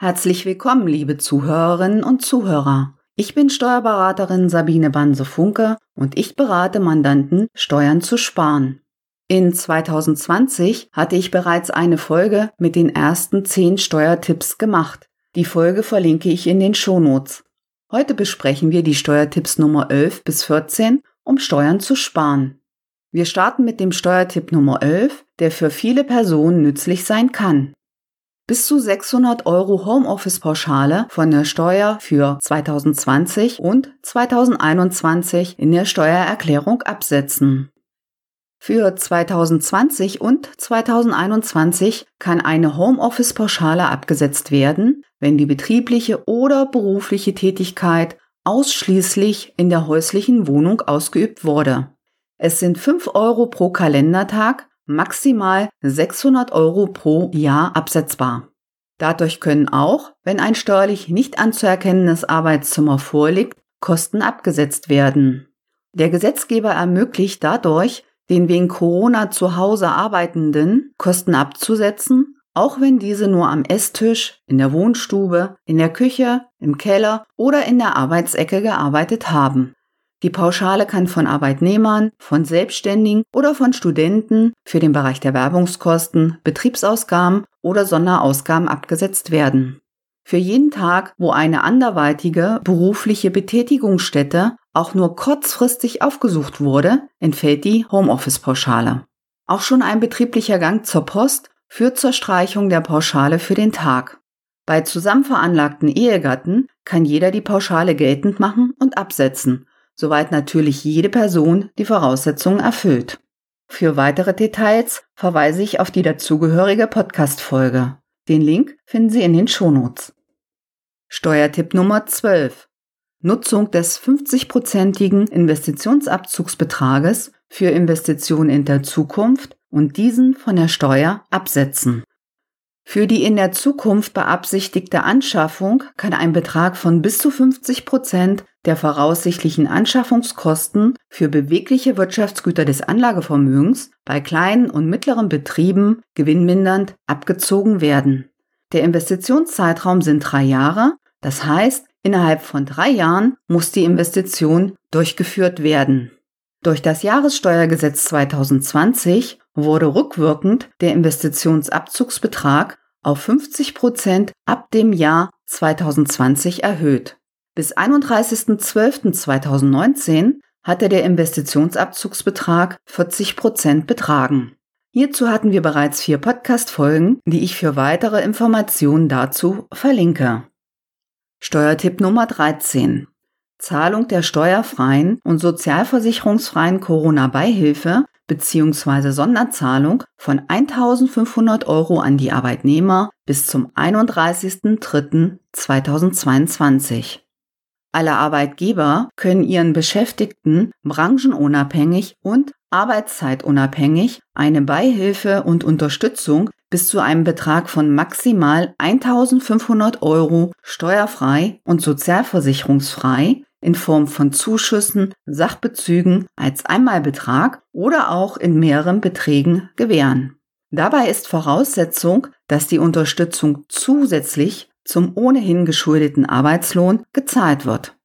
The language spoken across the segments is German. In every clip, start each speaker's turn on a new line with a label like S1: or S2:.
S1: Herzlich willkommen, liebe Zuhörerinnen und Zuhörer. Ich bin Steuerberaterin Sabine Banse-Funke und ich berate Mandanten, Steuern zu sparen. In 2020 hatte ich bereits eine Folge mit den ersten zehn Steuertipps gemacht. Die Folge verlinke ich in den Shownotes. Heute besprechen wir die Steuertipps Nummer 11 bis 14, um Steuern zu sparen. Wir starten mit dem Steuertipp Nummer 11, der für viele Personen nützlich sein kann bis zu 600 Euro Homeoffice-Pauschale von der Steuer für 2020 und 2021 in der Steuererklärung absetzen. Für 2020 und 2021 kann eine Homeoffice-Pauschale abgesetzt werden, wenn die betriebliche oder berufliche Tätigkeit ausschließlich in der häuslichen Wohnung ausgeübt wurde. Es sind 5 Euro pro Kalendertag maximal 600 Euro pro Jahr absetzbar. Dadurch können auch, wenn ein steuerlich nicht anzuerkennendes Arbeitszimmer vorliegt, Kosten abgesetzt werden. Der Gesetzgeber ermöglicht dadurch, den wegen Corona zu Hause Arbeitenden Kosten abzusetzen, auch wenn diese nur am Esstisch, in der Wohnstube, in der Küche, im Keller oder in der Arbeitsecke gearbeitet haben. Die Pauschale kann von Arbeitnehmern, von Selbstständigen oder von Studenten für den Bereich der Werbungskosten, Betriebsausgaben oder Sonderausgaben abgesetzt werden. Für jeden Tag, wo eine anderweitige berufliche Betätigungsstätte auch nur kurzfristig aufgesucht wurde, entfällt die Homeoffice-Pauschale. Auch schon ein betrieblicher Gang zur Post führt zur Streichung der Pauschale für den Tag. Bei zusammenveranlagten Ehegatten kann jeder die Pauschale geltend machen und absetzen soweit natürlich jede Person die Voraussetzungen erfüllt. Für weitere Details verweise ich auf die dazugehörige Podcast-Folge. Den Link finden Sie in den Shownotes. Steuertipp Nummer 12. Nutzung des 50-prozentigen Investitionsabzugsbetrages für Investitionen in der Zukunft und diesen von der Steuer absetzen. Für die in der Zukunft beabsichtigte Anschaffung kann ein Betrag von bis zu 50 Prozent der voraussichtlichen Anschaffungskosten für bewegliche Wirtschaftsgüter des Anlagevermögens bei kleinen und mittleren Betrieben gewinnmindernd abgezogen werden. Der Investitionszeitraum sind drei Jahre, das heißt, innerhalb von drei Jahren muss die Investition durchgeführt werden. Durch das Jahressteuergesetz 2020 wurde rückwirkend der Investitionsabzugsbetrag auf 50 Prozent ab dem Jahr 2020 erhöht. Bis 31.12.2019 hatte der Investitionsabzugsbetrag 40 Prozent betragen. Hierzu hatten wir bereits vier Podcast-Folgen, die ich für weitere Informationen dazu verlinke. Steuertipp Nummer 13. Zahlung der steuerfreien und sozialversicherungsfreien Corona-Beihilfe bzw. Sonderzahlung von 1500 Euro an die Arbeitnehmer bis zum 31.03.2022. Alle Arbeitgeber können ihren Beschäftigten branchenunabhängig und arbeitszeitunabhängig eine Beihilfe und Unterstützung bis zu einem Betrag von maximal 1500 Euro steuerfrei und sozialversicherungsfrei in Form von Zuschüssen, Sachbezügen als Einmalbetrag oder auch in mehreren Beträgen gewähren. Dabei ist Voraussetzung, dass die Unterstützung zusätzlich zum ohnehin geschuldeten Arbeitslohn gezahlt wird.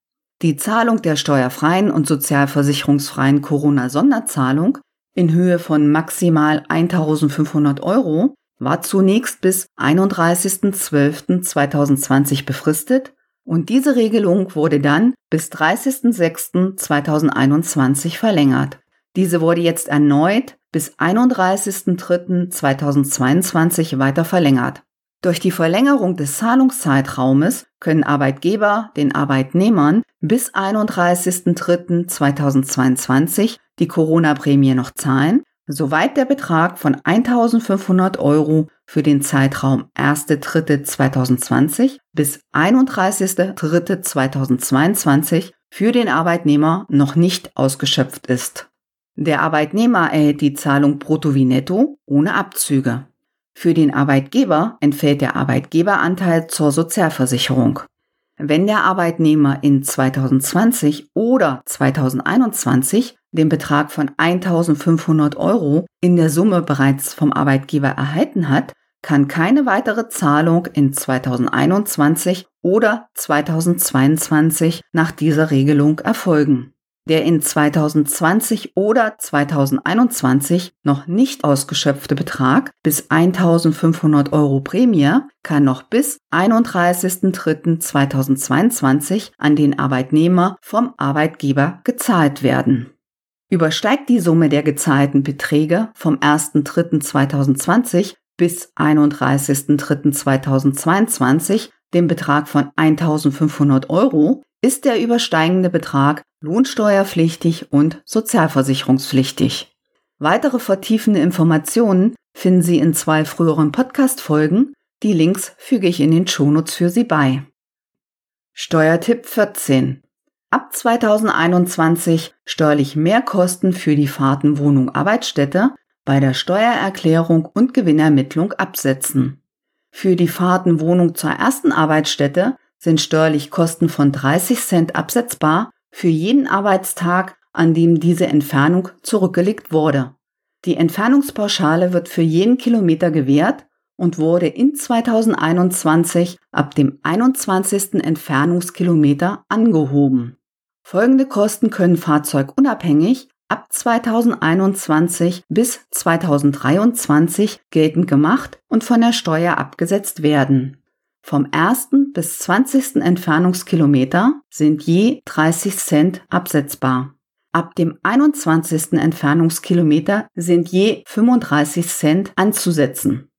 S1: Die Zahlung der steuerfreien und sozialversicherungsfreien Corona-Sonderzahlung in Höhe von maximal 1500 Euro war zunächst bis 31.12.2020 befristet und diese Regelung wurde dann bis 30.06.2021 verlängert. Diese wurde jetzt erneut bis 31.03.2022 weiter verlängert. Durch die Verlängerung des Zahlungszeitraumes können Arbeitgeber den Arbeitnehmern bis 31.03.2022 die Corona-Prämie noch zahlen, soweit der Betrag von 1500 Euro für den Zeitraum 1.3.2020 bis 31.3.2022 für den Arbeitnehmer noch nicht ausgeschöpft ist. Der Arbeitnehmer erhält die Zahlung brutto wie netto ohne Abzüge. Für den Arbeitgeber entfällt der Arbeitgeberanteil zur Sozialversicherung. Wenn der Arbeitnehmer in 2020 oder 2021 den Betrag von 1500 Euro in der Summe bereits vom Arbeitgeber erhalten hat, kann keine weitere Zahlung in 2021 oder 2022 nach dieser Regelung erfolgen. Der in 2020 oder 2021 noch nicht ausgeschöpfte Betrag bis 1500 Euro Prämie kann noch bis 31.03.2022 an den Arbeitnehmer vom Arbeitgeber gezahlt werden. Übersteigt die Summe der gezahlten Beträge vom 1.03.2020 bis 31.03.2022 den Betrag von 1500 Euro, ist der übersteigende Betrag lohnsteuerpflichtig und sozialversicherungspflichtig. Weitere vertiefende Informationen finden Sie in zwei früheren Podcast-Folgen. Die Links füge ich in den Shownotes für Sie bei. Steuertipp 14. Ab 2021 steuerlich Mehrkosten für die Fahrten Wohnung Arbeitsstätte bei der Steuererklärung und Gewinnermittlung absetzen. Für die Fahrten Wohnung zur ersten Arbeitsstätte sind steuerlich Kosten von 30 Cent absetzbar für jeden Arbeitstag, an dem diese Entfernung zurückgelegt wurde. Die Entfernungspauschale wird für jeden Kilometer gewährt und wurde in 2021 ab dem 21. Entfernungskilometer angehoben. Folgende Kosten können fahrzeugunabhängig ab 2021 bis 2023 geltend gemacht und von der Steuer abgesetzt werden. Vom ersten bis 20. Entfernungskilometer sind je 30 Cent absetzbar. Ab dem 21. Entfernungskilometer sind je 35 Cent anzusetzen.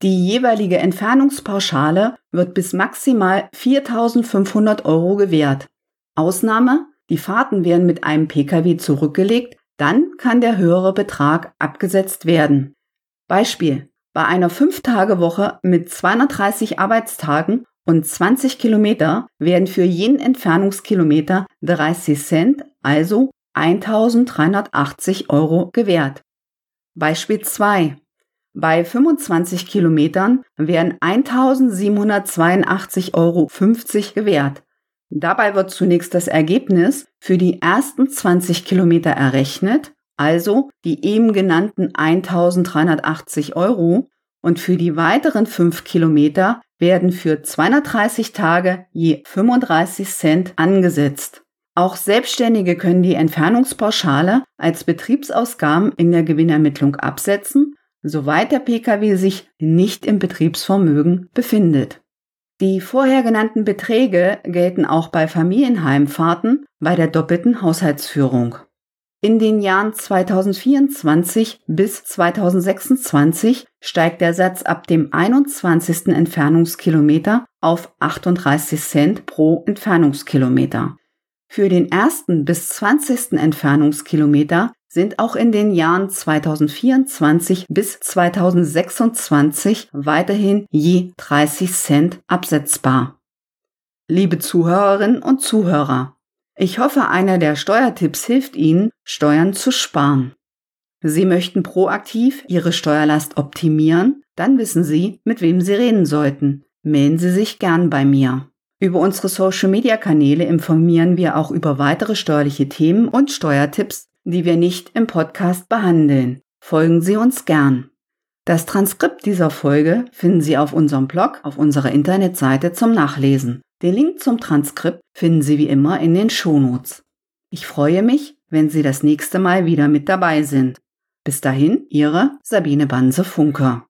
S1: Die jeweilige Entfernungspauschale wird bis maximal 4.500 Euro gewährt. Ausnahme, die Fahrten werden mit einem Pkw zurückgelegt, dann kann der höhere Betrag abgesetzt werden. Beispiel. Bei einer 5-Tage-Woche mit 230 Arbeitstagen und 20 Kilometer werden für jeden Entfernungskilometer 30 Cent, also 1380 Euro gewährt. Beispiel 2. Bei 25 Kilometern werden 1782,50 Euro gewährt. Dabei wird zunächst das Ergebnis für die ersten 20 Kilometer errechnet also die eben genannten 1380 Euro und für die weiteren 5 Kilometer werden für 230 Tage je 35 Cent angesetzt. Auch Selbstständige können die Entfernungspauschale als Betriebsausgaben in der Gewinnermittlung absetzen, soweit der Pkw sich nicht im Betriebsvermögen befindet. Die vorher genannten Beträge gelten auch bei Familienheimfahrten bei der doppelten Haushaltsführung. In den Jahren 2024 bis 2026 steigt der Satz ab dem 21. Entfernungskilometer auf 38 Cent pro Entfernungskilometer. Für den ersten bis 20. Entfernungskilometer sind auch in den Jahren 2024 bis 2026 weiterhin je 30 Cent absetzbar. Liebe Zuhörerinnen und Zuhörer, ich hoffe, einer der Steuertipps hilft Ihnen, Steuern zu sparen. Sie möchten proaktiv Ihre Steuerlast optimieren? Dann wissen Sie, mit wem Sie reden sollten. Melden Sie sich gern bei mir. Über unsere Social-Media-Kanäle informieren wir auch über weitere steuerliche Themen und Steuertipps, die wir nicht im Podcast behandeln. Folgen Sie uns gern. Das Transkript dieser Folge finden Sie auf unserem Blog auf unserer Internetseite zum Nachlesen. Den Link zum Transkript finden Sie wie immer in den Shownotes. Ich freue mich, wenn Sie das nächste Mal wieder mit dabei sind. Bis dahin, Ihre Sabine Banse-Funker.